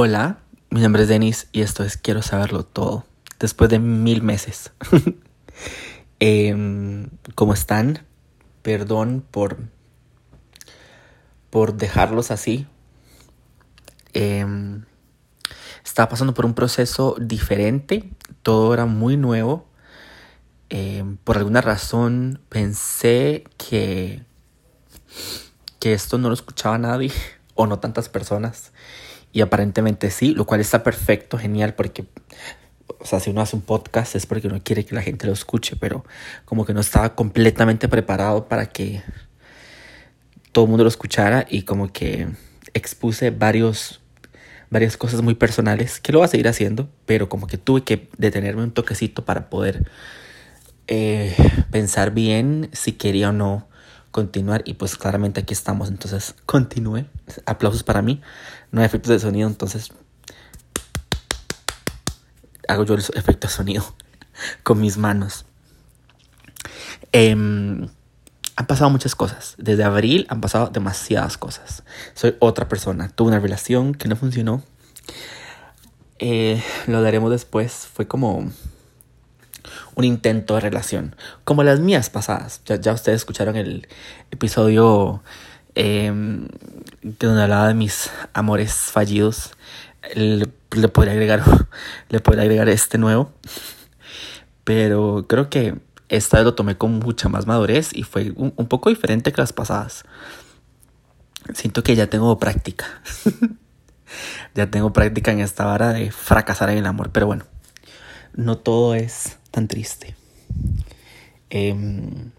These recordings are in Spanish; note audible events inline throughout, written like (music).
Hola, mi nombre es Denis y esto es Quiero saberlo todo. Después de mil meses. (laughs) Em, ¿Cómo están? Perdón por, por dejarlos así. Em, estaba pasando por un proceso diferente. Todo era muy nuevo. Em, por alguna razón pensé que, que esto no lo escuchaba nadie (laughs) o no tantas personas. Y aparentemente sí, lo cual está perfecto, genial, porque, o sea, si uno hace un podcast es porque uno quiere que la gente lo escuche, pero como que no estaba completamente preparado para que todo el mundo lo escuchara y como que expuse varios, varias cosas muy personales, que lo voy a seguir haciendo, pero como que tuve que detenerme un toquecito para poder eh, pensar bien si quería o no continuar y pues claramente aquí estamos, entonces continúe. Aplausos para mí. No hay efectos de sonido, entonces hago yo el efecto de sonido (laughs) con mis manos. Em, han pasado muchas cosas. Desde abril han pasado demasiadas cosas. Soy otra persona. Tuve una relación que no funcionó. Eh, lo daremos después. Fue como un intento de relación, como las mías pasadas. Ya, ustedes escucharon el episodio eh, donde hablaba de mis amores fallidos. Le, podría agregar, (laughs) le podría agregar este nuevo. Pero creo que esta lo tomé con mucha más madurez y fue un, un poco diferente que las pasadas. Siento que ya tengo práctica. (laughs) ya tengo práctica en esta vara de fracasar en el amor. Pero bueno, no todo es tan triste. Em,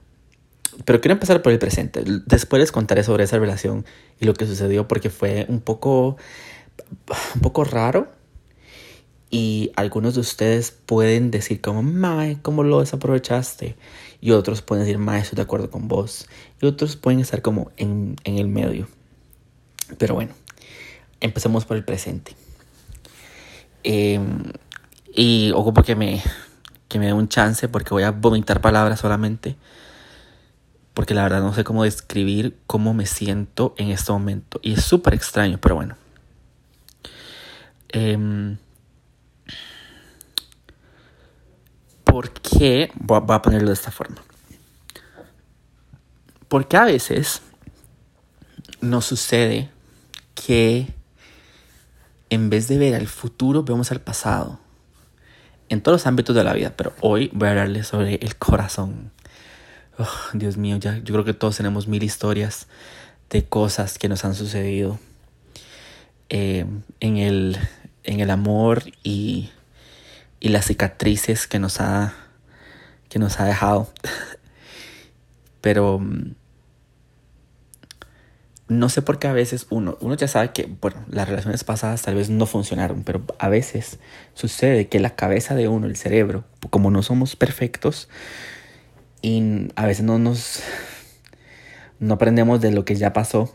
pero quiero empezar por el presente. Después les contaré sobre esa relación y lo que sucedió porque fue un poco, un poco raro. Y algunos de ustedes pueden decir como, Mae, ¿cómo lo desaprovechaste? Y otros pueden decir, Mae, estoy de acuerdo con vos. Y otros pueden estar como en, en el medio. Pero bueno, empecemos por el presente. Eh, y ocupo que me, que me dé un chance porque voy a vomitar palabras solamente. Porque la verdad no sé cómo describir cómo me siento en este momento. Y es súper extraño, pero bueno. Eh, ¿Por qué? Voy a ponerlo de esta forma. Porque a veces nos sucede que en vez de ver al futuro, vemos al pasado en todos los ámbitos de la vida, pero hoy voy a hablarles sobre el corazón. Dios mío, ya yo creo que todos tenemos mil historias de cosas que nos han sucedido eh, en, el, en el amor y, y las cicatrices que nos ha, que nos ha dejado. (laughs) Pero mm, no sé por qué a veces uno, uno ya sabe que, bueno, las relaciones pasadas tal vez no funcionaron, pero a veces sucede que la cabeza de uno, el cerebro, como no somos perfectos y a veces no nos, no aprendemos de lo que ya pasó,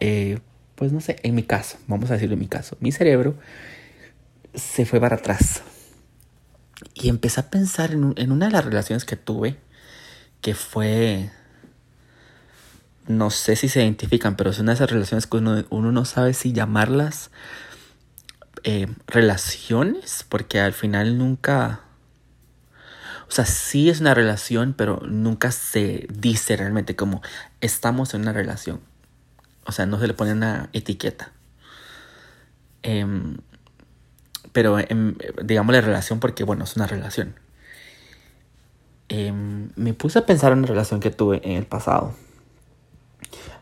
eh, pues no sé, en mi caso, vamos a decirlo en mi caso, mi cerebro se fue para atrás y empecé a pensar en, en una de las relaciones que tuve, que fue no sé si se identifican, pero son esas relaciones que uno, no sabe si llamarlas eh, relaciones, porque al final nunca... O sea, sí es una relación, pero nunca se dice realmente como estamos en una relación. O sea, no se le pone una etiqueta. Em, pero digamos la relación porque, bueno, es una relación. Em, me puse a pensar en una relación que tuve en el pasado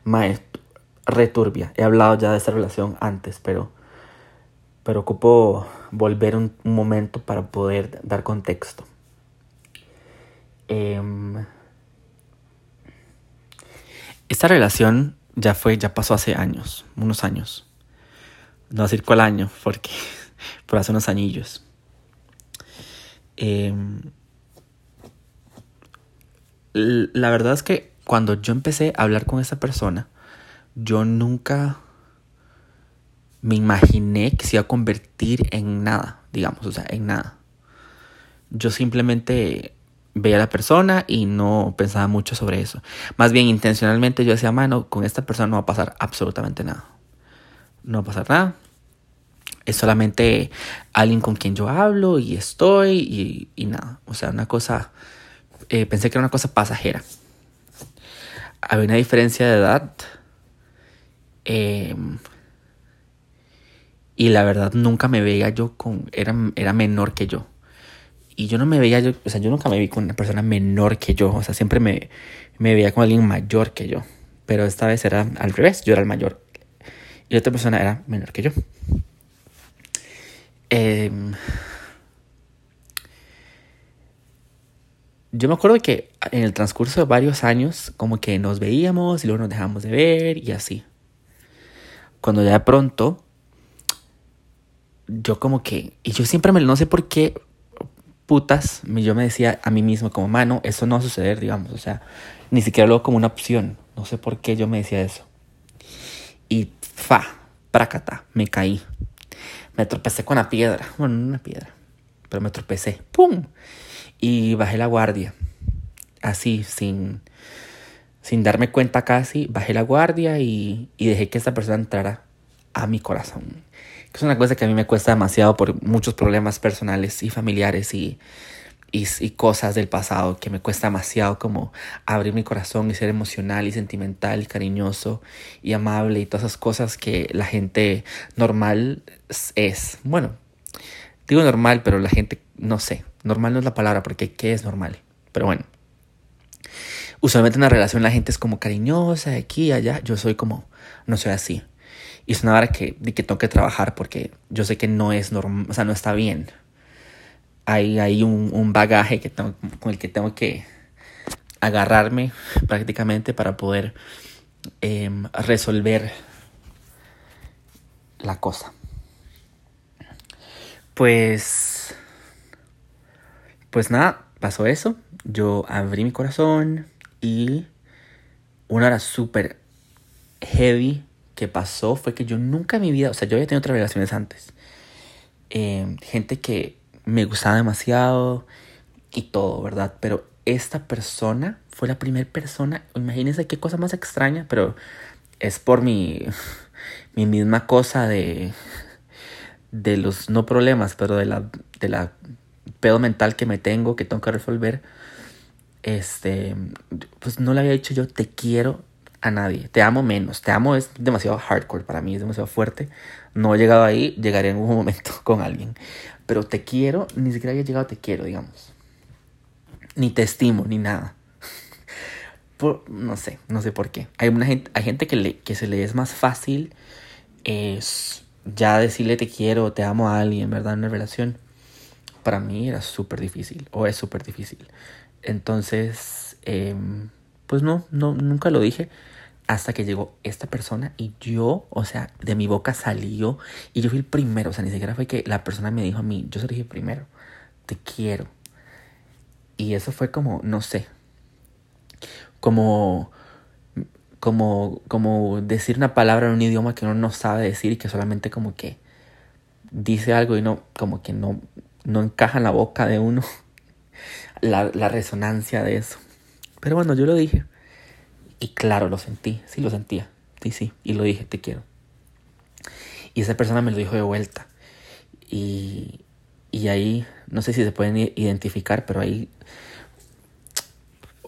maestro, returbia. He hablado ya de esta relación antes, pero, pero ocupo volver un, momento para poder dar contexto. Em, esta relación ya fue, ya pasó hace años, unos años. No decir cuál año, porque (laughs) por hace unos anillos. Em, la verdad es que cuando yo empecé a hablar con esa persona, yo nunca me imaginé que se iba a convertir en nada, digamos, o sea, en nada. Yo simplemente veía a la persona y no pensaba mucho sobre eso. Más bien intencionalmente yo decía, mano, con esta persona no va a pasar absolutamente nada. No va a pasar nada. Es solamente alguien con quien yo hablo y estoy y, nada. O sea, una cosa, eh, pensé que era una cosa pasajera. Había una diferencia de edad. Em, y la verdad nunca me veía yo con, era, era menor que yo. Y yo no me veía, yo, o sea, yo nunca me vi con una persona menor que yo. O sea, siempre me, me veía con alguien mayor que yo. Pero esta vez era al revés, yo era el mayor. Y otra persona era menor que yo. Em, yo me acuerdo que en el transcurso de varios años, como que nos veíamos y luego nos dejamos de ver y así. Cuando ya de pronto, yo como que, y yo siempre me, no sé por qué, putas, yo me decía a mí mismo como, mano, eso no va a suceder, digamos, o sea, ni siquiera luego como una opción, no sé por qué yo me decía eso. Y fa, prácata, me caí me tropecé con una piedra. Bueno, no una piedra, pero me tropecé. ¡Pum! Y bajé la guardia. Así, sin, sin darme cuenta casi, bajé la guardia y, y dejé que esa persona entrara a mi corazón. Es una cosa que a mí me cuesta demasiado por muchos problemas personales y familiares y, y, cosas del pasado que me cuesta demasiado como abrir mi corazón y ser emocional y sentimental y cariñoso y amable y todas esas cosas que la gente normal es. Bueno, digo normal, pero la gente no sé. Normal no es la palabra porque ¿qué es normal? Pero bueno. Usualmente en una relación la gente es como cariñosa, aquí allá. Yo soy como, no soy así. Y es una hora que, que tengo que trabajar porque yo sé que no es normal, o sea, no está bien hay, un, bagaje que con el que tengo que agarrarme (laughs) prácticamente para poder em, resolver la cosa. Pues, pues nada, pasó eso. Yo abrí mi corazón y una hora súper heavy que pasó fue que yo nunca en mi vida, o sea, yo había tenido otras relaciones antes. Em, gente que me gustaba demasiado y todo, ¿verdad? Pero esta persona fue la primera persona, imagínense qué cosa más extraña, pero es por mi, (laughs) mi misma cosa de, de los, no problemas, pero de la, de la pedo mental que me tengo, que tengo que resolver. Este, pues no le había dicho yo te quiero a nadie, te amo menos, te amo es demasiado hardcore para mí, es demasiado fuerte. No he llegado ahí, llegaré en un (laughs) momento con alguien. Pero te quiero, ni siquiera había llegado te quiero, digamos. Ni te estimo, ni nada. (laughs) Por, no sé, no sé por qué. Hay, una gente, hay gente que, le, que se le es más fácil es ya decirle te quiero, te amo a alguien, ¿verdad? En una relación. Para mí era súper difícil, o es súper difícil. Entonces, em, pues no, no, nunca lo dije hasta que llegó esta persona y yo, o sea, de mi boca salió y yo fui el primero, o sea, ni siquiera fue que la persona me dijo a mí, yo se lo dije primero, te quiero. Y eso fue como, no sé, como, como, como decir una palabra en un idioma que uno no sabe decir y que solamente como que dice algo y no, como que no, no encaja en la boca de uno (laughs) la, la resonancia de eso. Pero bueno, yo lo dije. Y claro, lo sentí, sí lo sentía, sí, sí, y lo dije, te quiero. Y esa persona me lo dijo de vuelta. Y, y ahí, no sé si se pueden identificar, pero ahí,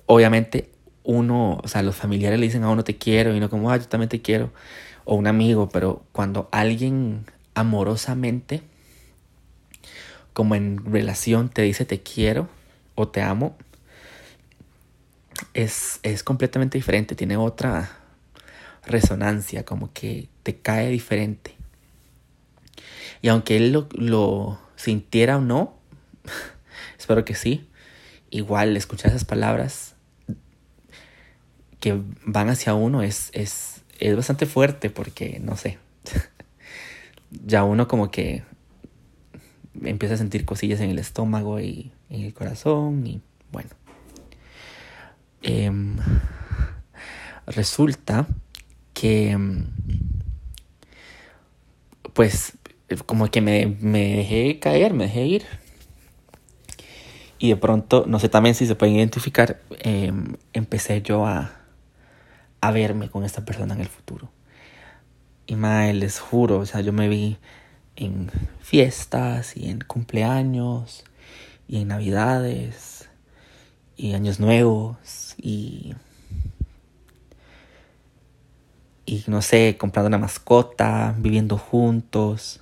obviamente, uno, o sea, los familiares le dicen a uno te quiero y uno como, ah, yo también te quiero, o un amigo, pero cuando alguien amorosamente, como en relación, te dice te quiero o te amo, es, completamente diferente, tiene otra resonancia, como que te cae diferente. Y aunque él lo, sintiera o no, (laughs) espero que sí, igual escuchar esas palabras que van hacia uno es, es, es bastante fuerte porque, no sé, (laughs) ya uno como que empieza a sentir cosillas en el estómago y en el corazón y bueno. Em, resulta que, em, pues, como que me, dejé caer, me dejé ir. Y de pronto, no sé también si se pueden identificar, em, empecé yo a, a verme con esta persona en el futuro. Y mae, les juro, o sea, yo me vi en fiestas y en cumpleaños y en navidades y años nuevos y y no sé, comprando una mascota, viviendo juntos.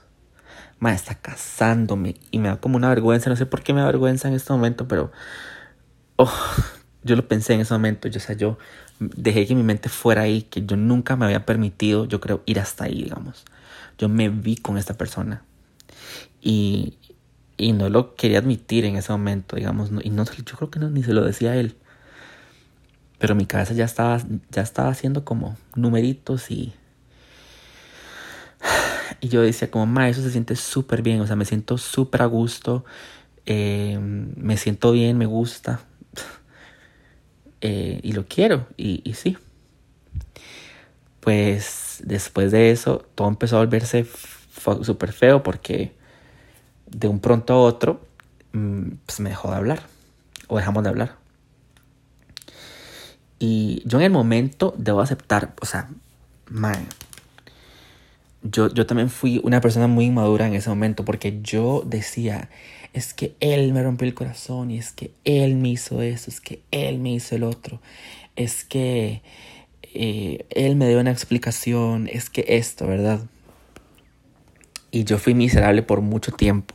Ma, está casándome y me da como una vergüenza, no sé por qué me da vergüenza en este momento, pero oh, yo lo pensé en ese momento, yo, o sea, yo dejé que mi mente fuera ahí, que yo nunca me había permitido, yo creo, ir hasta ahí, digamos. Yo me vi con esta persona y, y no lo quería admitir en ese momento, digamos, y no, yo creo que ni se lo decía a él. Pero mi cabeza ya estaba, ya estaba haciendo como numeritos y... Y yo decía como, ma, eso se siente súper bien, o sea, me siento súper a gusto, eh, me siento bien, me gusta, eh, y lo quiero, y, y sí. Pues después de eso, todo empezó a volverse súper feo porque de un pronto a otro, mm, pues me dejó de hablar, o dejamos de hablar. Y yo en el momento debo aceptar, o sea, man, yo, yo también fui una persona muy inmadura en ese momento porque yo decía, es que él me rompió el corazón y es que él me hizo eso, es que él me hizo el otro, es que eh, él me dio una explicación, es que esto, ¿verdad? Y yo fui miserable por mucho tiempo,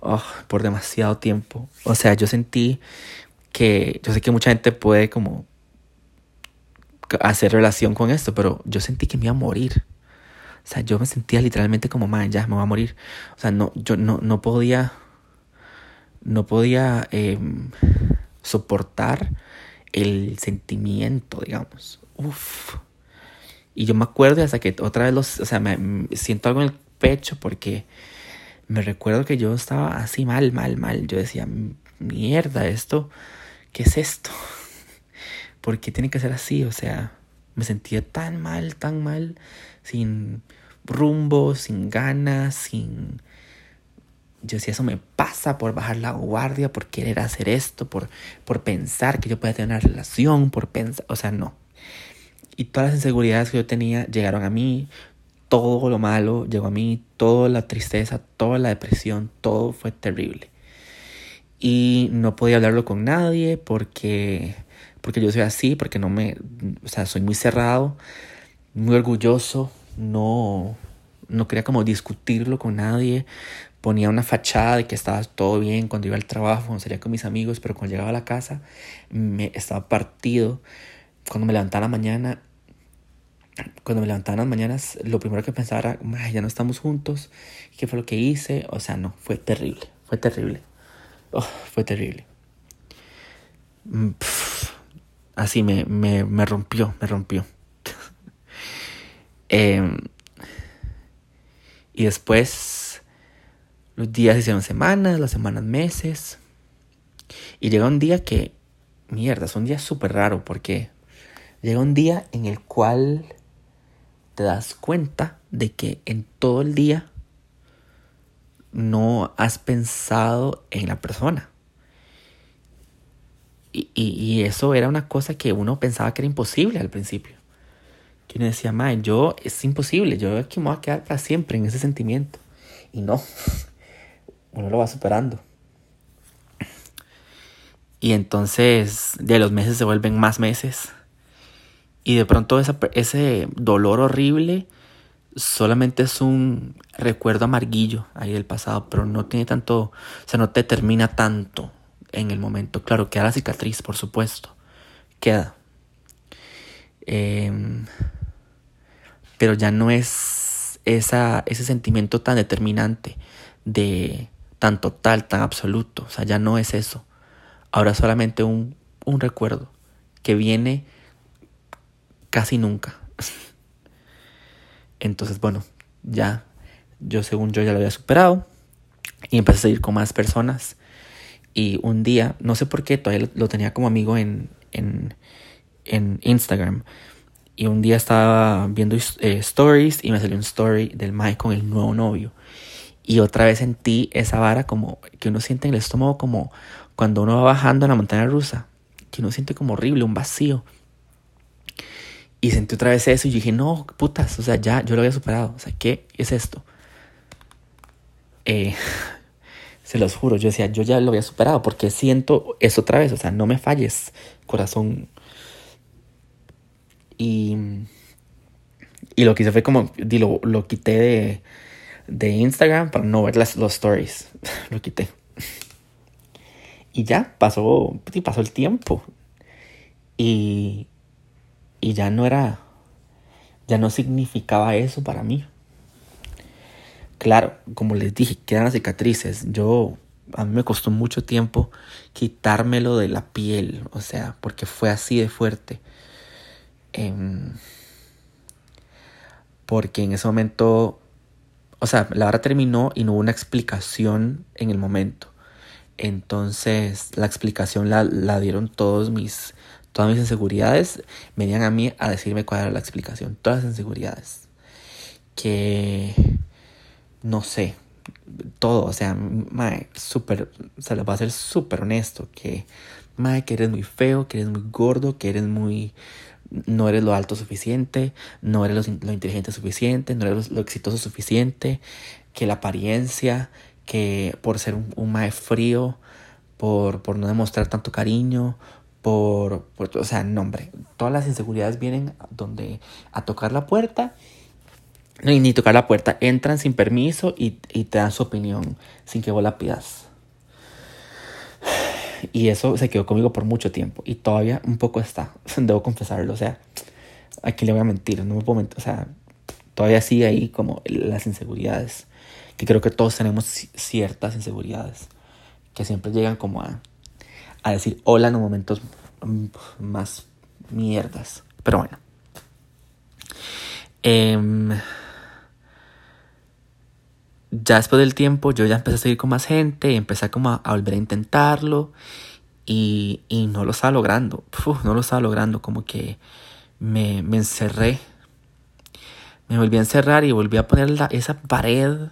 oh, por demasiado tiempo. O sea, yo sentí que, yo sé que mucha gente puede como hacer relación con esto, pero yo sentí que me iba a morir. O sea, yo me sentía literalmente como, man, ya me voy a morir. O sea, no, yo no, no podía, no podía em, soportar el sentimiento, digamos. Uf. Y yo me acuerdo hasta que otra vez los, o sea, me, siento algo en el pecho porque me recuerdo que yo estaba así mal, mal, mal. Yo decía, mierda, esto, ¿qué es esto? (laughs) ¿por qué tiene que ser así? O sea, me sentía tan mal, tan mal, sin rumbo, sin ganas, sin... Yo decía, eso me pasa por bajar la guardia, por querer hacer esto, por, por pensar que yo pueda tener una relación, por pensar, o sea, no. Y todas las inseguridades que yo tenía llegaron a mí, todo lo malo llegó a mí, toda la tristeza, toda la depresión, todo fue terrible. Y no podía hablarlo con nadie porque porque yo soy así, porque no me, o sea, soy muy cerrado, muy orgulloso, no, no quería como discutirlo con nadie, ponía una fachada de que estaba todo bien cuando iba al trabajo, cuando salía con mis amigos, pero cuando llegaba a la casa me estaba partido. Cuando me levantaba la mañana, cuando me levantaba las mañanas, lo primero que pensaba era, ya no estamos juntos, ¿qué fue lo que hice? O sea, no, fue terrible, fue terrible, oh, fue terrible. Mm, así me, me, me rompió, me rompió. (laughs) Em, y después los días hicieron semanas, las semanas meses. Y llega un día que, mierda, es un día súper raro porque llega un día en el cual te das cuenta de que en todo el día no has pensado en la persona. Y, eso era una cosa que uno pensaba que era imposible al principio. Que uno decía, madre, yo es imposible, yo aquí me voy a quedar para siempre en ese sentimiento. Y no, (laughs) uno lo va superando. Y entonces de los meses se vuelven más meses. Y de pronto ese dolor horrible solamente es un recuerdo amarguillo ahí del pasado, pero no tiene tanto, o sea, no te termina tanto en el momento. Claro, queda la cicatriz, por supuesto. Queda. Em, pero ya no es esa, ese sentimiento tan determinante de tan total, tan absoluto. O sea, ya no es eso. Ahora solamente un, un recuerdo que viene casi nunca. (laughs) Entonces, bueno, ya, yo según yo ya lo había superado y empecé a seguir con más personas y un día, no sé por qué, todavía lo, tenía como amigo en, en, en, Instagram. Y un día estaba viendo eh, stories y me salió un story del Mike con el nuevo novio. Y otra vez sentí esa vara como que uno siente en el estómago como cuando uno va bajando en la montaña rusa. Que uno siente como horrible, un vacío. Y sentí otra vez eso y dije, no, putas, o sea, ya, yo lo había superado. O sea, ¿qué es esto? eh, se los juro, yo decía, yo ya lo había superado porque siento eso otra vez, o sea, no me falles, corazón. Y, y lo que hice fue como, lo, lo quité de, de Instagram para no ver las, los stories. (laughs) lo quité. Y ya pasó, pasó el tiempo. Y, y ya no era, ya no significaba eso para mí. Claro, como les dije, quedan las cicatrices. Yo, a mí me costó mucho tiempo quitármelo de la piel, o sea, porque fue así de fuerte. Em, porque en ese momento, o sea, la hora terminó y no hubo una explicación en el momento. Entonces, la explicación la, la dieron todos mis todas mis inseguridades venían a mí a decirme cuál era la explicación. Todas las inseguridades. Que no sé. Todo, o sea, mae, súper, se lo va a ser súper honesto. Que, mae, que eres muy feo, que eres muy gordo, que eres muy. No eres lo alto suficiente, no eres lo, inteligente suficiente, no eres lo, exitoso suficiente, que la apariencia, que por ser un, un mae frío, por, por no demostrar tanto cariño, por, o sea, nombre. Todas las inseguridades vienen donde a tocar la puerta, ni tocar la puerta, entran sin permiso y, te dan su opinión sin que vos la pidas. Y eso se quedó conmigo por mucho tiempo y todavía un poco está, (laughs) debo confesarlo, o sea, aquí le voy a mentir, no me puedo o sea, todavía sigue ahí como las inseguridades, que creo que todos tenemos ciertas inseguridades, que siempre llegan como a, a decir hola en los momentos más mierdas. Pero bueno. Em, ya después del tiempo yo ya empecé a seguir con más gente, empecé como a, volver a intentarlo y, y, no lo estaba logrando. no lo estaba logrando, como que me, me, encerré. Me volví a encerrar y volví a poner esa pared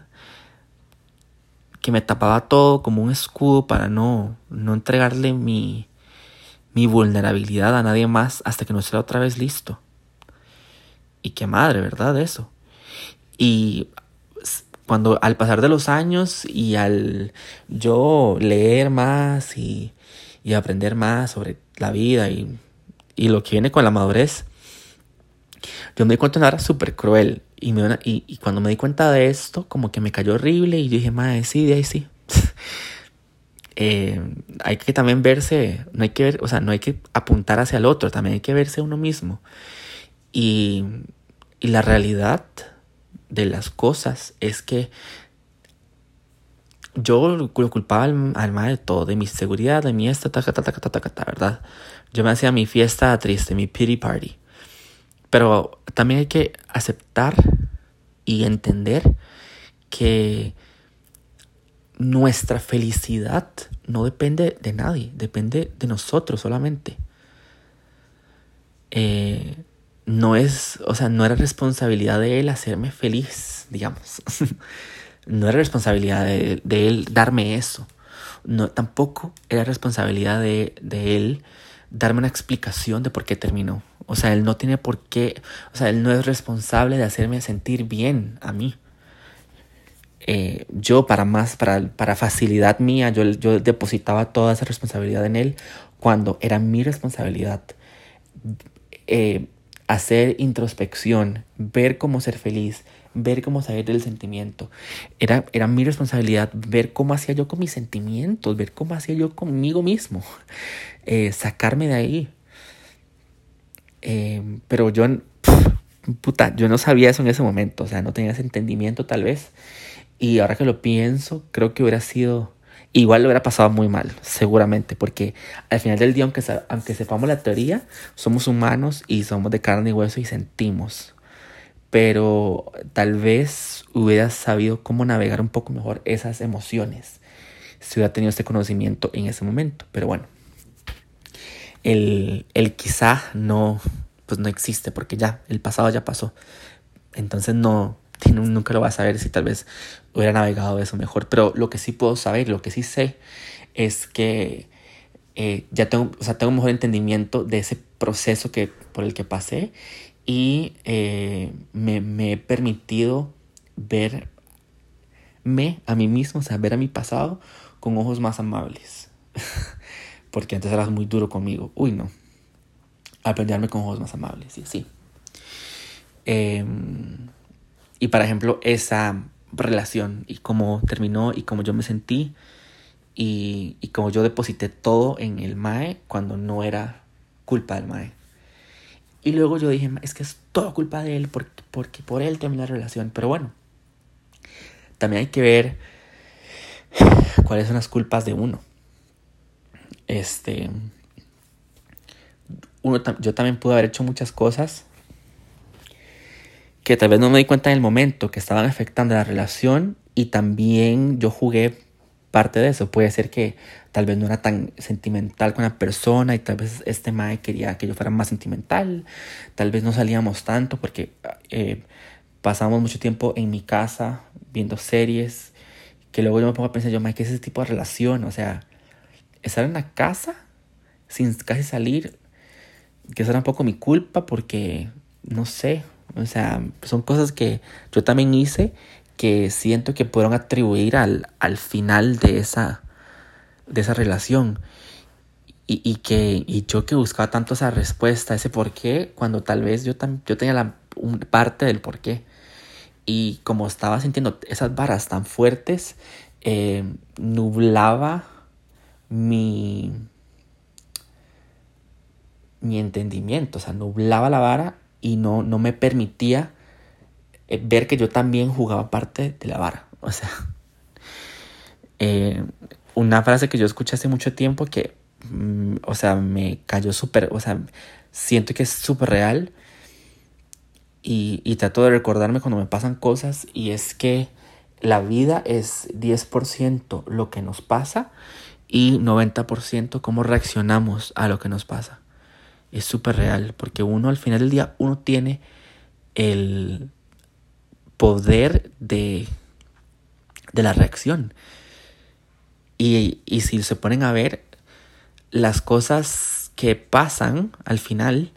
que me tapaba todo como un escudo para no, no entregarle mi, mi vulnerabilidad a nadie más hasta que no esté otra vez listo. Y qué madre, ¿verdad? Eso. Y cuando al pasar de los años y al yo leer más y, y aprender más sobre la vida y, y, lo que viene con la madurez, yo me di cuenta de una era súper cruel y, me, y, y, cuando me di cuenta de esto, como que me cayó horrible y yo dije, madre, sí, de ahí sí. (laughs) eh, hay que también verse, no hay que ver, o sea, no hay que apuntar hacia el otro, también hay que verse uno mismo. Y, y la realidad de las cosas es que yo lo culpaba al, al mal de todo, de mi seguridad, de mi esta, ta, ta, ta, ta, ta, ta, ¿verdad? Yo me hacía mi fiesta triste, mi pity party. Pero también hay que aceptar y entender que nuestra felicidad no depende de nadie, depende de nosotros solamente. Eh, no es, o sea, no era responsabilidad de él hacerme feliz, digamos. (laughs) no era responsabilidad de, él darme eso. No, tampoco era responsabilidad de, de él darme una explicación de por qué terminó. O sea, él no tiene por qué, o sea, él no es responsable de hacerme sentir bien a mí. Eh, yo para más, para, para facilidad mía, yo, yo depositaba toda esa responsabilidad en él cuando era mi responsabilidad. Eh, hacer introspección, ver cómo ser feliz, ver cómo salir del sentimiento. Era, era mi responsabilidad ver cómo hacía yo con mis sentimientos, ver cómo hacía yo conmigo mismo, (laughs) eh, sacarme de ahí. Eh, pero yo, (laughs) puta, yo no sabía eso en ese momento, o sea, no tenía ese entendimiento tal vez. Y ahora que lo pienso, creo que hubiera sido, igual lo hubiera pasado muy mal, seguramente, porque al final del día, aunque, aunque sepamos la teoría, somos humanos y somos de carne y hueso y sentimos. Pero tal vez hubiera sabido cómo navegar un poco mejor esas emociones si hubiera tenido este conocimiento en ese momento. Pero bueno, el, el quizá no, pues no existe porque ya, el pasado ya pasó. Entonces no, nunca lo vas a saber si tal vez hubiera navegado eso mejor. Pero lo que sí puedo saber, lo que sí sé, es que eh, ya tengo, o sea, tengo un mejor entendimiento de ese proceso que, por el que pasé y eh, me, he permitido ver verme a mí mismo, o sea, ver a mi pasado con ojos más amables. (laughs) Porque antes eras muy duro conmigo. Uy, no. Aprenderme con ojos más amables y así. Em, y por ejemplo, esa relación y cómo terminó y cómo yo me sentí y, y cómo yo deposité todo en el MAE cuando no era culpa del MAE. Y luego yo dije, es que es todo culpa de él porque, porque por él terminó la relación. Pero bueno, también hay que ver cuáles son las culpas de uno. Este, uno, yo también pude haber hecho muchas cosas que tal vez no me di cuenta en el momento que estaban afectando la relación y también yo jugué parte de eso. Puede ser que tal vez no era tan sentimental con la persona y tal vez este mae quería que yo fuera más sentimental. Tal vez no salíamos tanto porque eh, pasamos mucho tiempo en mi casa viendo series que luego yo me pongo a pensar yo, mae, ¿qué es ese tipo de relación? O sea, estar en la casa sin casi salir, que será un poco mi culpa porque, no sé, o sea, son cosas que yo también hice que siento que pudieron atribuir al, al final de esa, de esa relación. Y, y, que y yo que buscaba tanto esa respuesta, ese por qué, cuando tal vez yo, yo tenía la parte del por qué. Y como estaba sintiendo esas varas tan fuertes, eh, nublaba mi, mi entendimiento, o sea, nublaba la vara y no, no me permitía eh, ver que yo también jugaba parte de la vara. O sea, (laughs) eh, una frase que yo escuché hace mucho tiempo que, mm, o sea, me cayó súper, o sea, siento que es súper real y, y trato de recordarme cuando me pasan cosas y es que la vida es 10% lo que nos pasa y 90% cómo reaccionamos a lo que nos pasa es súper real, porque uno al final del día, uno tiene el poder de, de la reacción. Y, y si se ponen a ver, las cosas que pasan al final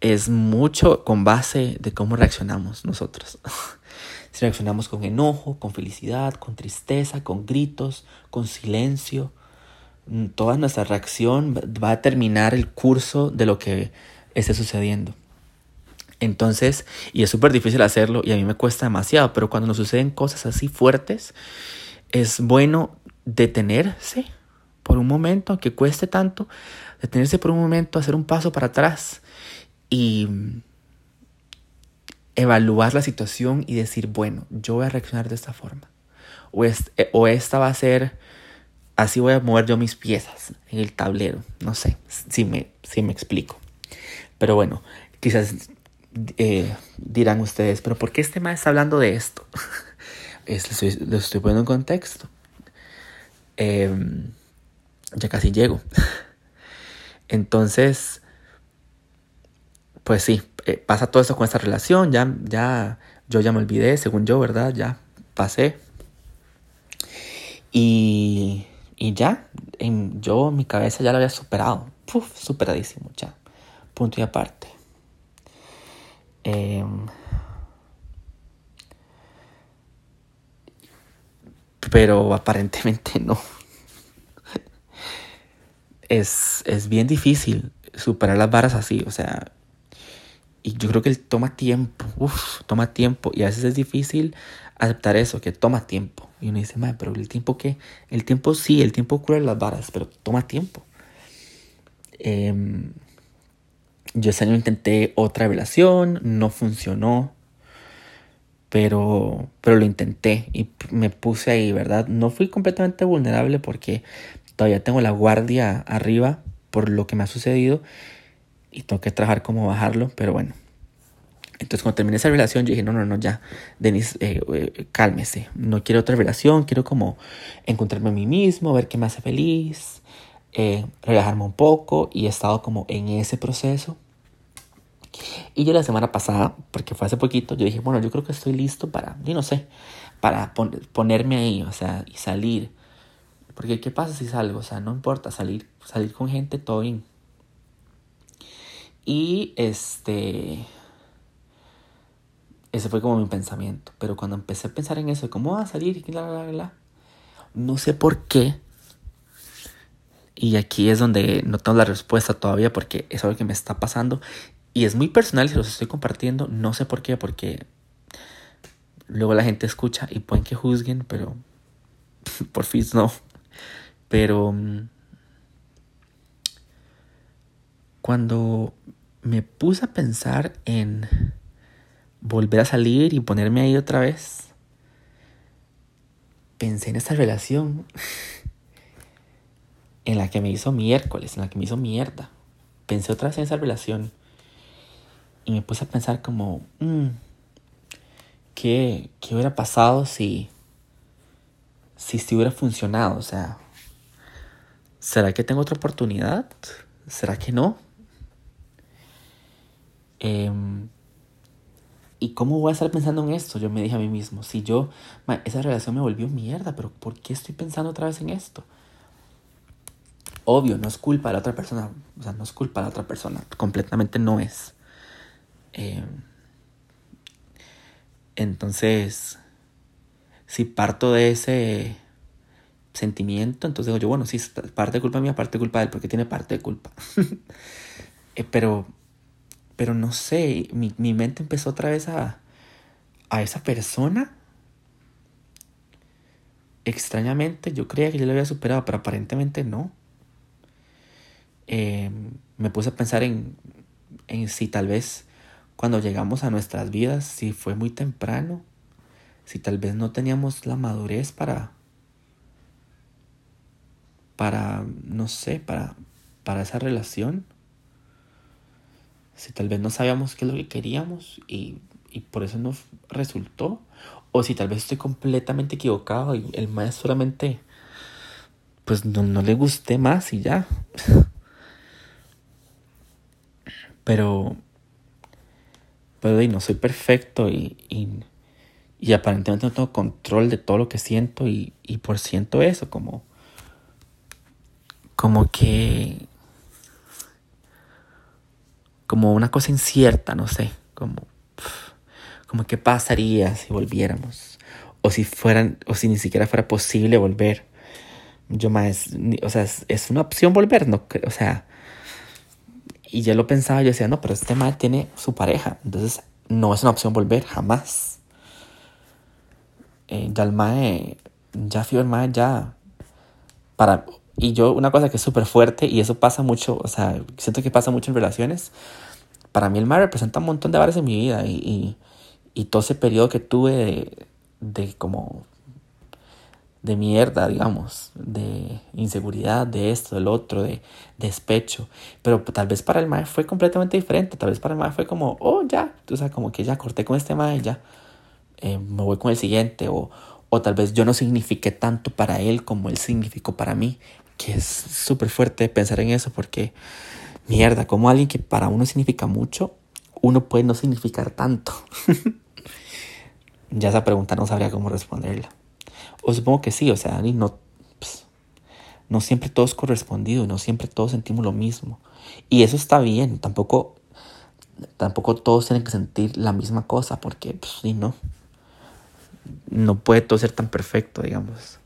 es mucho con base de cómo reaccionamos nosotros. (laughs) si reaccionamos con enojo, con felicidad, con tristeza, con gritos, con silencio, toda nuestra reacción va a determinar el curso de lo que esté sucediendo. Entonces, y es súper difícil hacerlo y a mí me cuesta demasiado, pero cuando nos suceden cosas así fuertes, es bueno detenerse por un momento, aunque cueste tanto, detenerse por un momento, hacer un paso para atrás y evaluar la situación y decir, bueno, yo voy a reaccionar de esta forma. O, o esta va a ser así voy a mover yo mis piezas en el tablero. No sé si me, si me explico. Pero bueno, quizás eh, dirán ustedes, pero ¿por qué este maestro está hablando de esto? (laughs) es, lo, estoy, poniendo en contexto. Em, ya casi llego. (laughs) Entonces, pues sí, eh, pasa todo eso con esta relación. Ya, ya, yo ya me olvidé, según yo, ¿verdad? Ya pasé. Y y ya, en, yo mi cabeza ya lo había superado. Puf, superadísimo, ya. Punto y aparte. Em, pero aparentemente no. es, es bien difícil superar las varas así, o sea, y yo creo que toma tiempo, uff, toma tiempo. Y a veces es difícil aceptar eso, que toma tiempo. Y uno dice, madre, pero el tiempo qué? El tiempo sí, el tiempo cura las varas, pero toma tiempo. Em, yo ese año intenté otra revelación, no funcionó. Pero, pero lo intenté y me puse ahí, ¿verdad? No fui completamente vulnerable porque todavía tengo la guardia arriba por lo que me ha sucedido y tengo que trabajar cómo bajarlo, pero bueno. Entonces cuando terminé esa relación yo dije, no, no, no, ya, Denis, eh, eh, cálmese, no quiero otra relación, quiero como encontrarme a mí mismo, ver qué me hace feliz, eh, relajarme un poco y he estado como en ese proceso. Y yo la semana pasada, porque fue hace poquito, yo dije, bueno, yo creo que estoy listo para, yo no sé, para ponerme ahí, o sea, y salir. Porque ¿qué pasa si salgo? O sea, no importa, salir, salir con gente, todo bien. Y este ese fue como mi pensamiento. Pero cuando empecé a pensar en eso, cómo va a salir y la, la, la, no sé por qué. Y aquí es donde no tengo la respuesta todavía porque es algo que me está pasando. Y es muy personal si los estoy compartiendo. No sé por qué, porque luego la gente escucha y pueden que juzguen, pero (laughs) por fin no. Pero mm, cuando me puse a pensar en volver a salir y ponerme ahí otra vez, pensé en esta relación (laughs) en la que me hizo miércoles, en la que me hizo mierda. Pensé otra vez en esa relación y me puse a pensar como, mm, ¿qué, ¿qué, hubiera pasado si, si, si hubiera funcionado? O sea, ¿será que tengo otra oportunidad? ¿Será que no? Em, ¿Y cómo voy a estar pensando en esto? Yo me dije a mí mismo, si yo, esa relación me volvió mierda, pero ¿por qué estoy pensando otra vez en esto? Obvio, no es culpa de la otra persona, o sea, no es culpa de la otra persona, completamente no es. Em, entonces, si parto de ese sentimiento, entonces digo yo, bueno, sí, parte de culpa mía, parte de culpa de él, porque tiene parte de culpa. (laughs) Eh, pero pero no sé, mi, mi mente empezó otra vez a, a esa persona. Extrañamente, yo creía que yo lo había superado, pero aparentemente no. Em, me puse a pensar en, en si tal vez cuando llegamos a nuestras vidas, si fue muy temprano, si tal vez no teníamos la madurez para, para, no sé, para, para esa relación si tal vez no sabíamos qué es lo que queríamos y, por eso no resultó, o si tal vez estoy completamente equivocado y el maestro solamente pues no, le gusté más y ya. (laughs) Pero, pero no soy perfecto y, y, aparentemente no tengo control de todo lo que siento y, y por siento eso, como, como que como una cosa incierta, no sé, como, como qué pasaría si volviéramos, o si fueran, o si ni siquiera fuera posible volver. Yo más, o sea, es, una opción volver, no, o sea, y yo lo pensaba, yo decía, no, pero este mal tiene su pareja, entonces no es una opción volver, jamás. Eh, ya el mae, ya fui el mae, ya, para, y yo, una cosa que es súper fuerte, y eso pasa mucho, o sea, siento que pasa mucho en relaciones. Para mí el mar representa un montón de bares en mi vida y, y, todo ese periodo que tuve de, como de mierda, digamos, de inseguridad, de esto, del otro, de, despecho. Pero tal vez para el mar fue completamente diferente. Tal vez para el mar fue como, oh, ya, o sea, como que ya corté con este mar y ya eh, me voy con el siguiente. O, o tal vez yo no signifiqué tanto para él como él significó para mí que es súper fuerte pensar en eso porque, mierda, como alguien que para uno significa mucho, uno puede no significar tanto. (laughs) ya esa pregunta no sabría cómo responderla. O supongo que sí, o sea, no, pues, no siempre todo es correspondido, no siempre todos sentimos lo mismo. Y eso está bien, tampoco, tampoco todos tienen que sentir la misma cosa, porque, pues, no. No puede todo ser tan perfecto, digamos.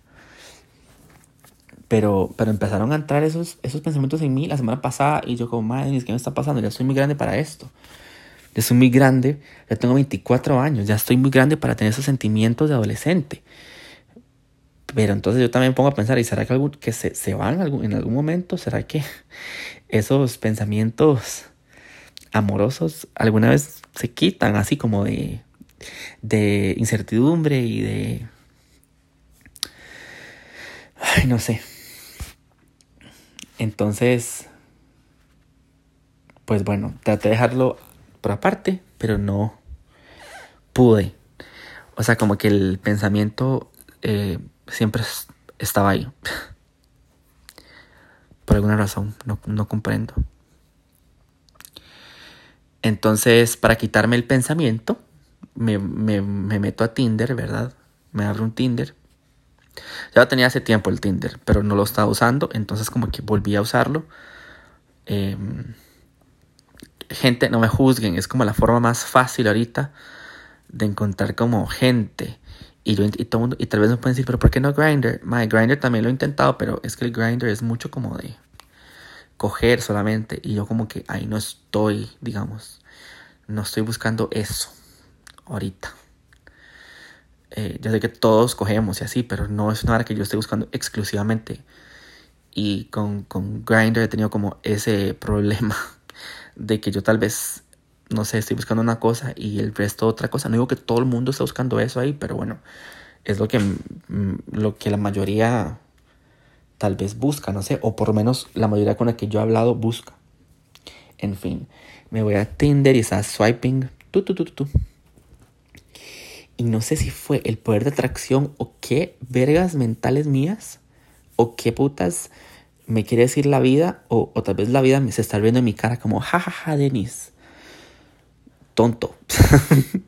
Pero, pero empezaron a entrar esos, esos pensamientos en mí la semana pasada y yo como, madre, ¿qué me está pasando? Ya soy muy grande para esto. Ya soy muy grande, ya tengo 24 años, ya estoy muy grande para tener esos sentimientos de adolescente. Pero entonces yo también pongo a pensar, ¿y será que, algún, que se, se van en algún momento? ¿Será que (laughs) esos pensamientos amorosos alguna vez se quitan así como de, de incertidumbre y de... Ay, no sé. Entonces, pues bueno, traté de dejarlo por aparte, pero no pude. O sea, como que el pensamiento eh, siempre estaba ahí. (laughs) Por alguna razón, no, no comprendo. Entonces, para quitarme el pensamiento, me, me, me meto a Tinder, ¿verdad? Me abro un Tinder ya tenía hace tiempo el Tinder, pero no lo estaba usando, entonces como que volví a usarlo. Em, gente, no me juzguen, es como la forma más fácil ahorita de encontrar como gente. Y, y, todo y tal vez me pueden decir, pero ¿por qué no Grinder? My Grinder también lo he intentado, pero es que el Grinder es mucho como de coger solamente. Y yo como que ahí no estoy, digamos. No estoy buscando eso ahorita. Eh, yo sé que todos cogemos y así, pero no es nada que yo esté buscando exclusivamente. Y con, con Grindr he tenido como ese problema (laughs) de que yo tal vez, no sé, estoy buscando una cosa y el resto otra cosa. No digo que todo el mundo está buscando eso ahí, pero bueno, es lo que, mm, lo que la mayoría tal vez busca, no sé, o por lo menos la mayoría con la que yo he hablado busca. En fin, me voy a Tinder y está swiping. Y no sé si fue el poder de atracción o qué vergas mentales mías o qué putas me quiere decir la vida o, tal vez la vida me se está viendo en mi cara como jajaja ja, ja, Denis. Tonto. (laughs)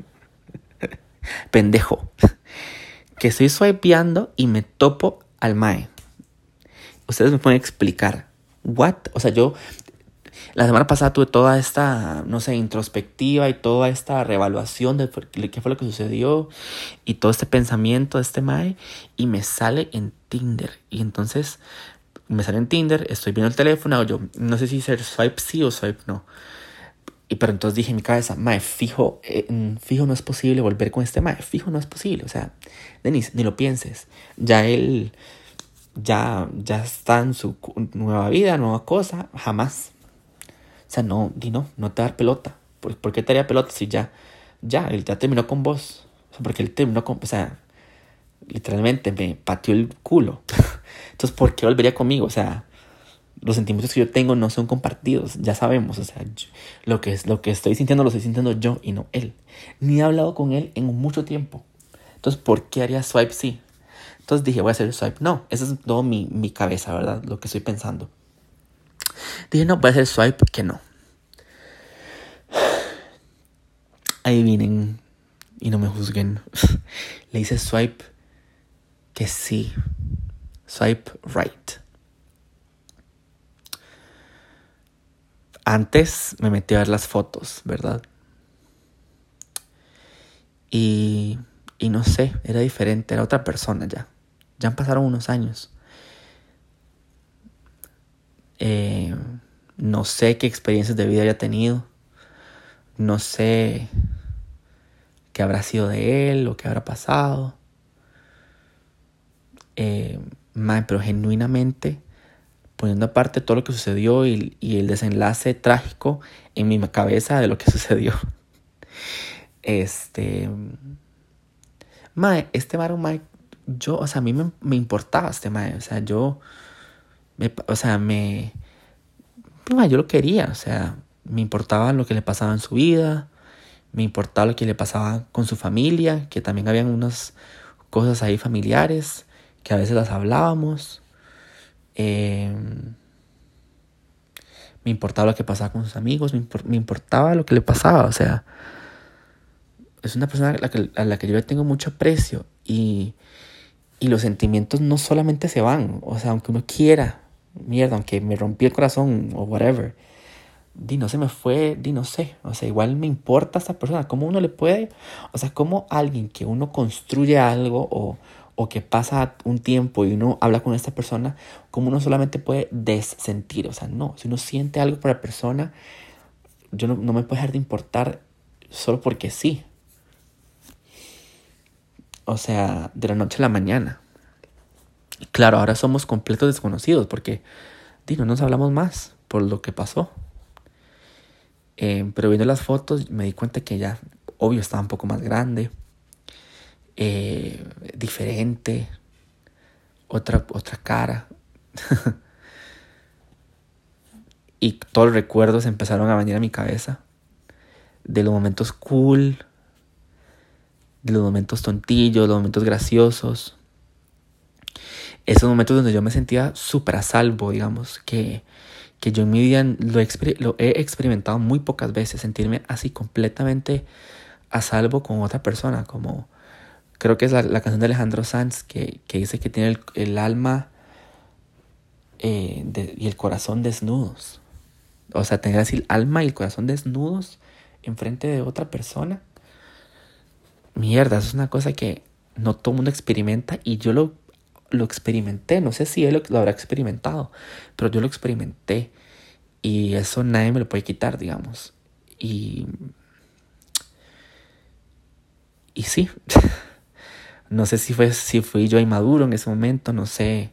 Pendejo. Que estoy swipeando y me topo al mae. Ustedes me pueden explicar. What? O sea, yo la semana pasada tuve toda esta, no sé, introspectiva y toda esta reevaluación de qué fue lo que sucedió y todo este pensamiento de este Mae y me sale en Tinder. Y entonces me sale en Tinder, estoy viendo el teléfono, yo no sé si ser swipe sí o swipe no. Y pero entonces dije en mi cabeza, mae, fijo, eh, fijo no es posible volver con este mae, fijo no es posible. O sea, Denis, ni lo pienses. Ya él, ya, ya está en su nueva vida, nueva cosa, jamás. O sea, no, di no, no te dar pelota. ¿Por, ¿Por, qué te haría pelota si ya, ya, él ya terminó con vos? O sea, porque él terminó con, o sea, literalmente me pateó el culo. (laughs) Entonces, ¿por qué volvería conmigo? O sea, los sentimientos que yo tengo no son compartidos, ya sabemos, o sea, lo, que es, lo que estoy sintiendo lo estoy sintiendo yo y no él. Ni he hablado con él en mucho tiempo. Entonces, ¿por qué haría swipe sí? Entonces dije, voy a hacer swipe no. Esa es todo mi, mi cabeza, ¿verdad? Lo que estoy pensando. Dije, no, voy a swipe que no. Ahí vienen y no me juzguen. (laughs) Le hice swipe que sí. Swipe right. Antes me metí a ver las fotos, ¿verdad? Y, y no sé, era diferente, era otra persona ya. Ya han pasado unos años. Eh, no sé qué experiencias de vida haya tenido. No sé qué habrá sido de él o qué habrá pasado. Eh, pero genuinamente, poniendo aparte todo lo que sucedió y, el desenlace trágico en mi cabeza de lo que (laughs) sucedió. Este. Mae, este Maro yo, o sea, a mí me, me importaba este Mae, o sea, yo o sea, me, yo lo quería, o sea, me importaba lo que le pasaba en su vida, me importaba lo que le pasaba con su familia, que también habían unas cosas ahí familiares, que a veces las hablábamos. Em, me importaba lo que pasaba con sus amigos, me, importaba lo que le pasaba, o sea, es una persona a la que, a la que yo tengo mucho aprecio y, y los sentimientos no solamente se van, o sea, aunque uno quiera mierda, aunque me rompí el corazón o whatever, di no se me fue, di no sé, o sea, igual me importa a esa persona, cómo uno le puede, o sea, cómo alguien que uno construye algo o, o que pasa un tiempo y uno habla con esta persona, cómo uno solamente puede desentir, o sea, no, si uno siente algo por la persona, yo no, no me puede dejar de importar solo porque sí. O sea, de la noche a la mañana. Claro, ahora somos completos desconocidos porque no nos hablamos más por lo que pasó. Eh, pero viendo las fotos me di cuenta que ya, obvio, estaba un poco más grande, eh, diferente, otra, otra cara. (laughs) y todos los recuerdos empezaron a venir a mi cabeza. De los momentos cool, de los momentos tontillos, de los momentos graciosos esos momentos donde yo me sentía súper a salvo, digamos, que, que yo en mi vida lo he, experimentado muy pocas veces, sentirme así completamente a salvo con otra persona, como creo que es la, canción de Alejandro Sanz que, que dice que tiene el, alma eh, y el corazón desnudos. O sea, tener así el alma y el corazón desnudos enfrente de otra persona. mierda, es una cosa que no todo el mundo experimenta y yo lo, lo experimenté. No sé si él lo, habrá experimentado, pero yo lo experimenté y eso nadie me lo puede quitar, digamos. Y. Y sí. (laughs) no sé si, fue, si fui yo inmaduro en ese momento, no sé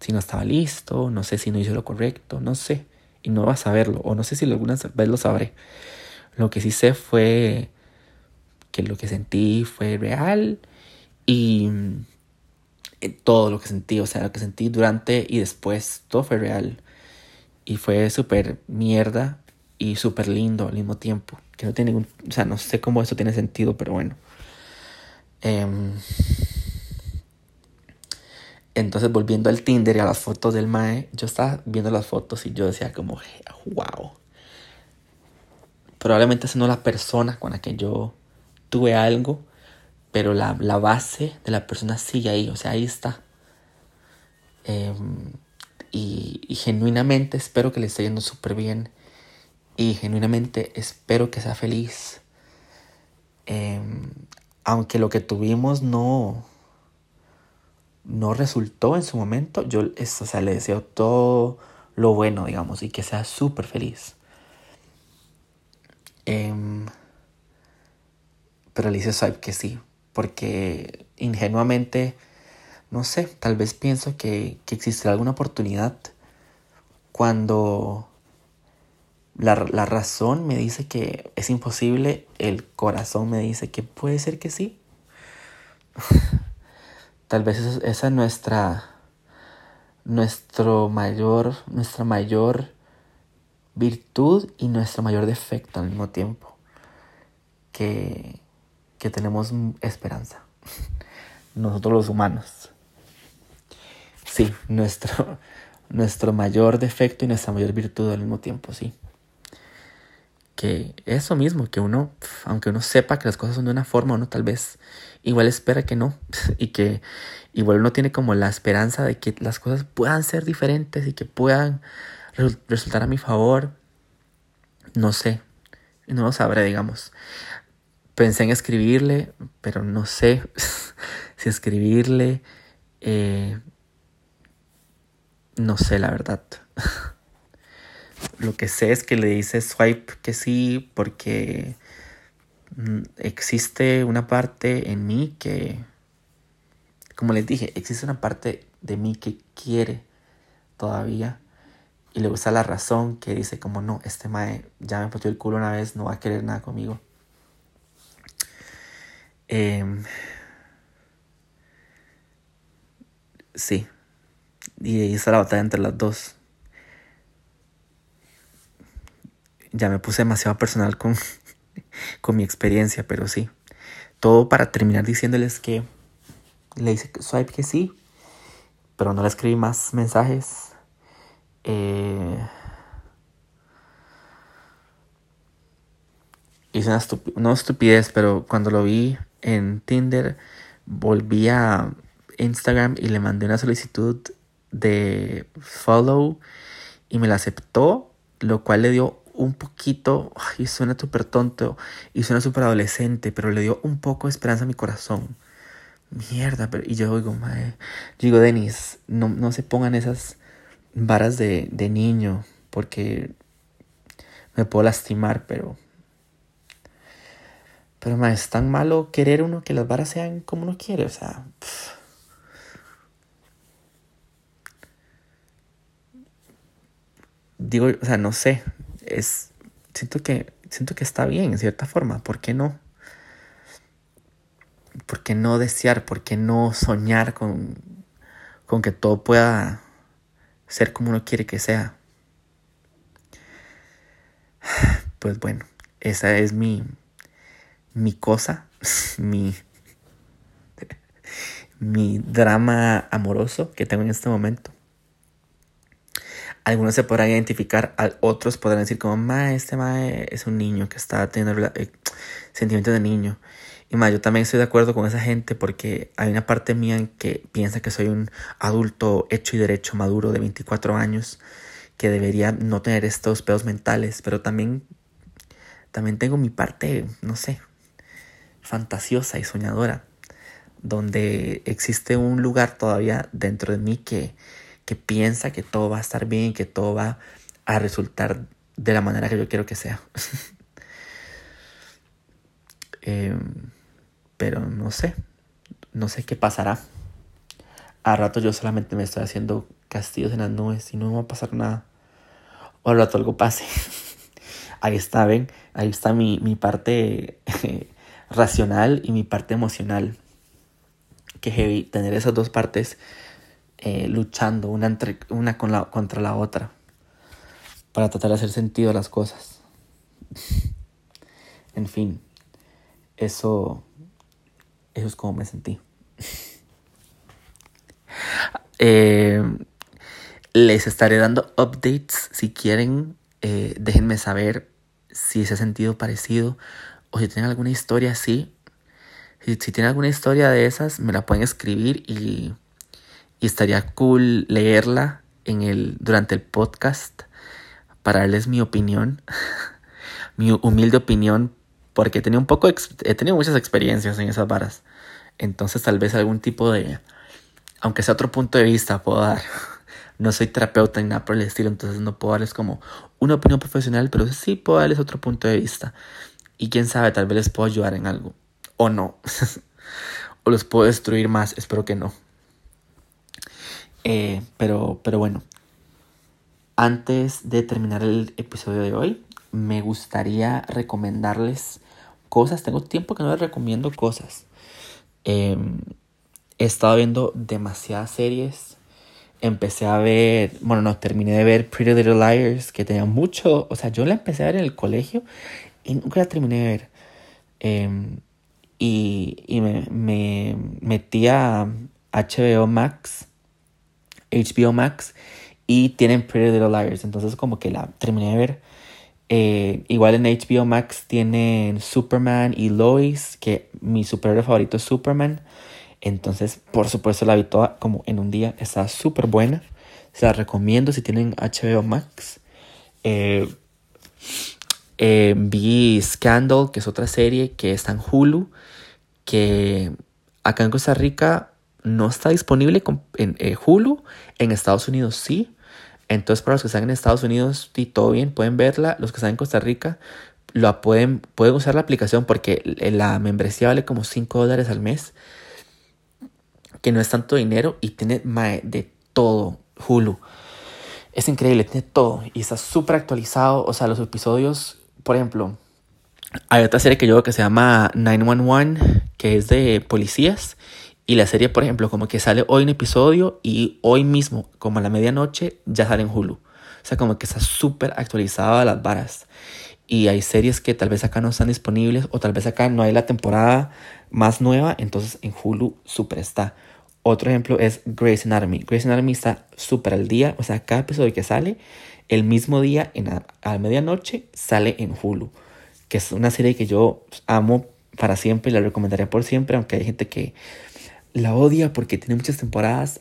si no estaba listo, no sé si no hice lo correcto, no sé. Y no vas a saberlo, o no sé si alguna vez lo sabré. Lo que sí sé fue que lo que sentí fue real y todo lo que sentí, o sea, lo que sentí durante y después, todo fue real. Y fue súper mierda y súper lindo al mismo tiempo. Que no tiene ningún, o sea, no sé cómo eso tiene sentido, pero bueno. Em, entonces, volviendo al Tinder y a las fotos del Mae, yo estaba viendo las fotos y yo decía como, wow. Probablemente esa no es la persona con la que yo tuve algo, pero la, base de la persona sigue ahí, o sea, ahí está. Em, y, genuinamente espero que le esté yendo súper bien. Y genuinamente espero que sea feliz. Em, aunque lo que tuvimos no, no resultó en su momento, yo o sea, le deseo todo lo bueno, digamos, y que sea súper feliz. Em, pero Alicia sabe que sí, porque ingenuamente, no sé, tal vez pienso que, que existirá alguna oportunidad cuando la, la, razón me dice que es imposible, el corazón me dice que puede ser que sí. (laughs) tal vez esa, es nuestra, nuestro mayor, nuestra mayor virtud y nuestro mayor defecto al mismo tiempo. Que, que tenemos esperanza. (laughs) Nosotros los humanos. Sí, nuestro, (laughs) nuestro mayor defecto y nuestra mayor virtud al mismo tiempo, sí. Que eso mismo, que uno, aunque uno sepa que las cosas son de una forma, uno tal vez igual espera que no. (laughs) Y que igual uno tiene como la esperanza de que las cosas puedan ser diferentes y que puedan resultar a mi favor. No sé, no lo sabré, digamos. Pensé en escribirle, pero no sé (laughs) si escribirle. Eh, no sé, la verdad. (laughs) Lo que sé es que le dice swipe que sí porque mm, existe una parte en mí que, como les dije, existe una parte de mí que quiere todavía y le gusta la razón que dice como no, este mae ya me pateó el culo una vez, no va a querer nada conmigo. Em, sí. Y ahí está la batalla entre las dos. Ya me puse demasiado personal con, (laughs) con mi experiencia, pero sí. Todo para terminar diciéndoles que le hice swipe que sí, pero no le escribí más mensajes. Eh, hice una estupidez, pero cuando lo vi en Tinder, volví a Instagram y le mandé una solicitud de follow y me la aceptó, lo cual le dio un poquito, y suena súper tonto y suena súper adolescente, pero le dio un poco de esperanza a mi corazón. Mierda, pero, y yo digo, mae, digo, Denis, no, no se pongan esas varas de, de niño, porque me puedo lastimar, pero pero más es tan malo querer uno que las varas sean como uno quiere, o sea. Digo, o sea, no sé. Es. Siento que. Siento que está bien, en cierta forma. ¿Por qué no? ¿Por qué no desear? ¿Por qué no soñar con, con que todo pueda ser como uno quiere que sea? (sighs) Pues bueno, esa es mi, mi cosa, (laughs) mi, mi drama amoroso que tengo en este momento. Algunos se podrán identificar, otros podrán decir como, ma, este ma es un niño que está teniendo eh, sentimientos de niño. Y ma, yo también estoy de acuerdo con esa gente porque hay una parte mía en que piensa que soy un adulto hecho y derecho maduro de 24 años que debería no tener estos pedos mentales, pero también también tengo mi parte, no sé, fantasiosa y soñadora, donde existe un lugar todavía dentro de mí que, que piensa que todo va a estar bien, que todo va a resultar de la manera que yo quiero que sea. (laughs) Em, pero no sé, no sé qué pasará. A rato yo solamente me estoy haciendo castillos en las nubes y no va a pasar nada. O al rato algo pase. (laughs) Ahí está, ven, ahí está mi, mi parte (laughs) racional y mi parte emocional. Que heavy tener esas dos partes eh, luchando una, entre, una con la, contra la otra para tratar de hacer sentido a las cosas. (laughs) en fin, eso, eso es como me sentí. (laughs) Eh, les estaré dando updates si quieren. Eh, déjenme saber si se ha sentido parecido o si tienen alguna historia así. Si, si tienen alguna historia de esas, me la pueden escribir y, y estaría cool leerla en el, durante el podcast para darles mi opinión, (laughs) mi humilde opinión, porque he tenido un poco, he tenido muchas experiencias en esas varas. Entonces tal vez algún tipo de, aunque sea otro punto de vista, puedo dar. (laughs) No soy terapeuta ni nada por el estilo, entonces no puedo darles como una opinión profesional, pero sí puedo darles otro punto de vista. Y quién sabe, tal vez les puedo ayudar en algo. O no. (laughs) o los puedo destruir más, espero que no. Eh, pero, pero bueno, antes de terminar el episodio de hoy, me gustaría recomendarles cosas. Tengo tiempo que no les recomiendo cosas. Em, he estado viendo demasiadas series. Empecé a ver, bueno, no, terminé de ver Pretty Little Liars, que tenía mucho, o sea, yo la empecé a ver en el colegio y nunca la terminé de ver. Em, y, y me, me metí a HBO Max, HBO Max, y tienen Pretty Little Liars. Entonces como que la terminé de ver. Eh, igual en HBO Max tienen Superman y Lois, que mi superhéroe favorito es Superman. Entonces, por supuesto, la vi toda como en un día. Está súper buena. Se la recomiendo si tienen HBO Max. Eh, eh, vi Scandal, que es otra serie que está en Hulu. Que acá en Costa Rica no está disponible en Hulu. En Estados Unidos sí. Entonces, para los que están en Estados Unidos y todo bien, pueden verla. Los que están en Costa Rica, lo pueden, pueden usar la aplicación porque la membresía vale como 5 dólares al mes. Que no es tanto dinero y tiene de todo Hulu. Es increíble, tiene todo y está súper actualizado. O sea, los episodios, por ejemplo, hay otra serie que yo veo que se llama 911, que es de policías. Y la serie, por ejemplo, como que sale hoy un episodio y hoy mismo, como a la medianoche, ya sale en Hulu. O sea, como que está súper actualizada las varas. Y hay series que tal vez acá no están disponibles o tal vez acá no hay la temporada más nueva, entonces en Hulu súper está. Otro ejemplo es Grey's Anatomy. Grey's Anatomy está súper al día, o sea, cada episodio que sale, el mismo día, en a, a medianoche, sale en Hulu. Que es una serie que yo amo para siempre y la recomendaría por siempre, aunque hay gente que la odia porque tiene muchas temporadas.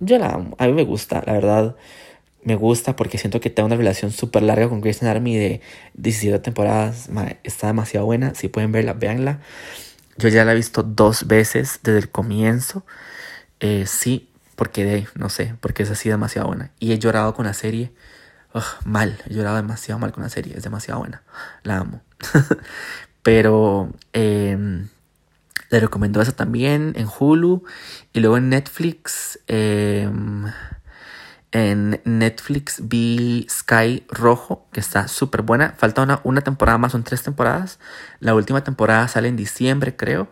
Yo la amo, a mí me gusta, la verdad. Me gusta porque siento que tengo una relación súper larga con Grey's Army de 17 temporadas. está demasiado buena. Si pueden verla, véanla. Yo ya la he visto dos veces desde el comienzo. Eh, sí, porque no sé, porque es así demasiado buena. Y he llorado con la serie. mal, he llorado demasiado mal con la serie. Es demasiado buena. La amo. (laughs) Pero eh, le recomiendo eso también en Hulu. Y luego en Netflix. Em, en Netflix vi Sky Rojo, que está súper buena. Falta una, una temporada más, son tres temporadas. La última temporada sale en diciembre, creo.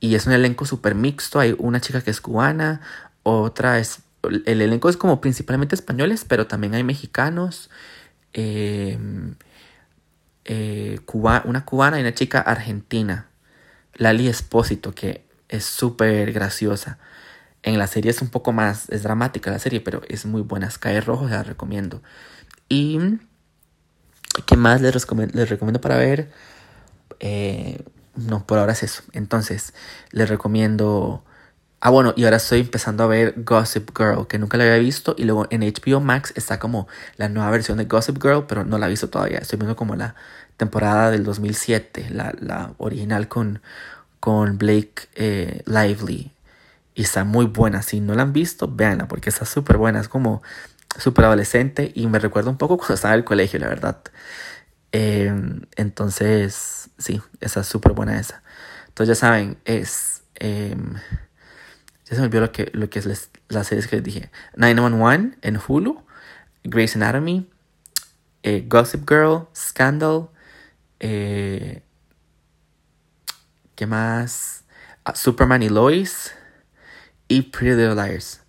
Y es un elenco súper mixto. Hay una chica que es cubana, otra es... El elenco es como principalmente españoles, pero también hay mexicanos. Em, eh, una cubana y una chica argentina. Lali Espósito, que es súper graciosa. En la serie es un poco más, es dramática la serie, pero es muy buena. Sky Rojo, la recomiendo. Y, ¿qué más les, les recomiendo para ver? Eh, no, por ahora es eso. Entonces, les recomiendo... Ah, bueno, y ahora estoy empezando a ver Gossip Girl, que nunca la había visto. Y luego en HBO Max está como la nueva versión de Gossip Girl, pero no la he visto todavía. Estoy viendo como la temporada del 2007, la, la original con, con Blake eh, Lively. Y está muy buena. Si no la han visto, véanla porque está súper buena. Es como súper adolescente y me recuerda un poco cuando estaba en el colegio, la verdad. Em, entonces, sí, esa es súper buena esa. Entonces ya saben, es... Em, ya se me olvidó lo que, lo que es las series que les dije. 911 en Hulu, Grey's Anatomy, eh, Gossip Girl, Scandal, eh, ¿qué más? Ah, Superman y Lois y Pretty Little Liars.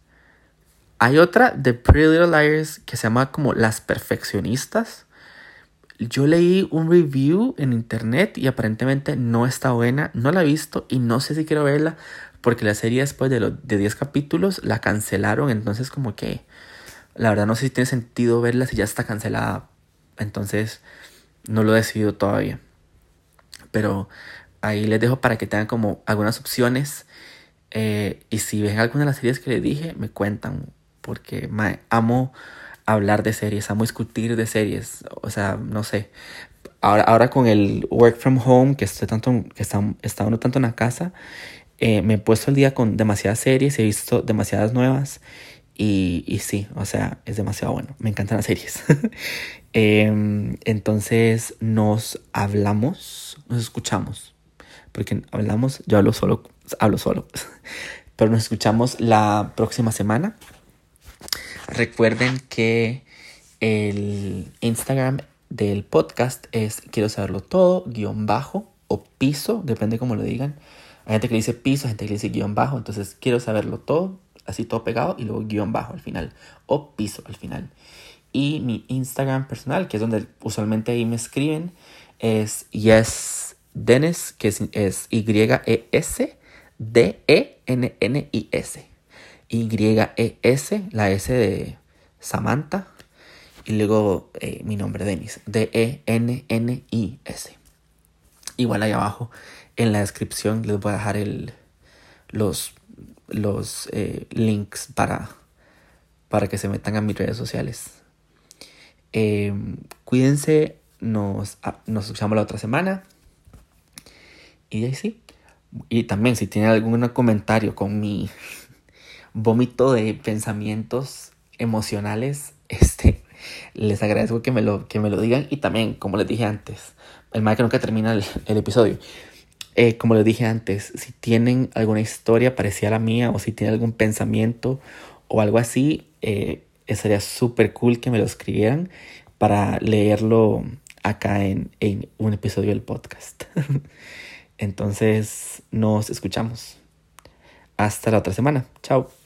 Hay otra de Pretty Little Liars que se llama como Las Perfeccionistas. Yo leí un review en internet y aparentemente no está buena. No la he visto y no sé si quiero verla porque la serie después de, los de 10 capítulos la cancelaron. Entonces como que la verdad no sé si tiene sentido verla si ya está cancelada. Entonces no lo he decidido todavía. Pero ahí les dejo para que tengan como algunas opciones. Eh, y si ven alguna de las series que les dije, me cuentan. Porque amo hablar de series, amo discutir de series. O sea, no sé. Ahora, ahora con el work from home, que estoy tanto, que está, está uno tanto en la casa, eh, me he puesto el día con demasiadas series, he visto demasiadas nuevas. Y, y sí, o sea, es demasiado bueno. Me encantan las series. (laughs) Em, entonces nos hablamos, nos escuchamos. Porque hablamos, yo hablo solo, hablo solo. (laughs) Pero nos escuchamos la próxima semana. Recuerden que el Instagram del podcast es quiero saberlo todo, guion bajo o piso, depende cómo lo digan. Hay gente que dice piso, hay gente que dice guion bajo, entonces quiero saberlo todo, así todo pegado y luego guion bajo al final o piso al final. Y mi Instagram personal, que es donde usualmente ahí me escriben, es yes Dennis, que es, Y-E-S D-E-N-N-I-S. Y-E-S, la S de Samantha. Y luego eh, mi nombre, Denis. D-E-N-N-I-S. Igual ahí abajo en la descripción les voy a dejar el, los, los eh, links para, para que se metan a mis redes sociales. Em, cuídense, nos, ah, nos escuchamos la otra semana. Y ahí sí. Y también si tienen algún comentario con mi (laughs) vómito de pensamientos emocionales, (laughs) este, les agradezco que me lo, que me lo digan. Y también, como les dije antes, el mal que nunca termina el, episodio. Eh, como les dije antes, si tienen alguna historia parecida a la mía o si tienen algún pensamiento o algo así, eh, sería súper cool que me lo escribieran para leerlo acá en, en un episodio del podcast. (laughs) Entonces nos escuchamos. Hasta la otra semana. Chao.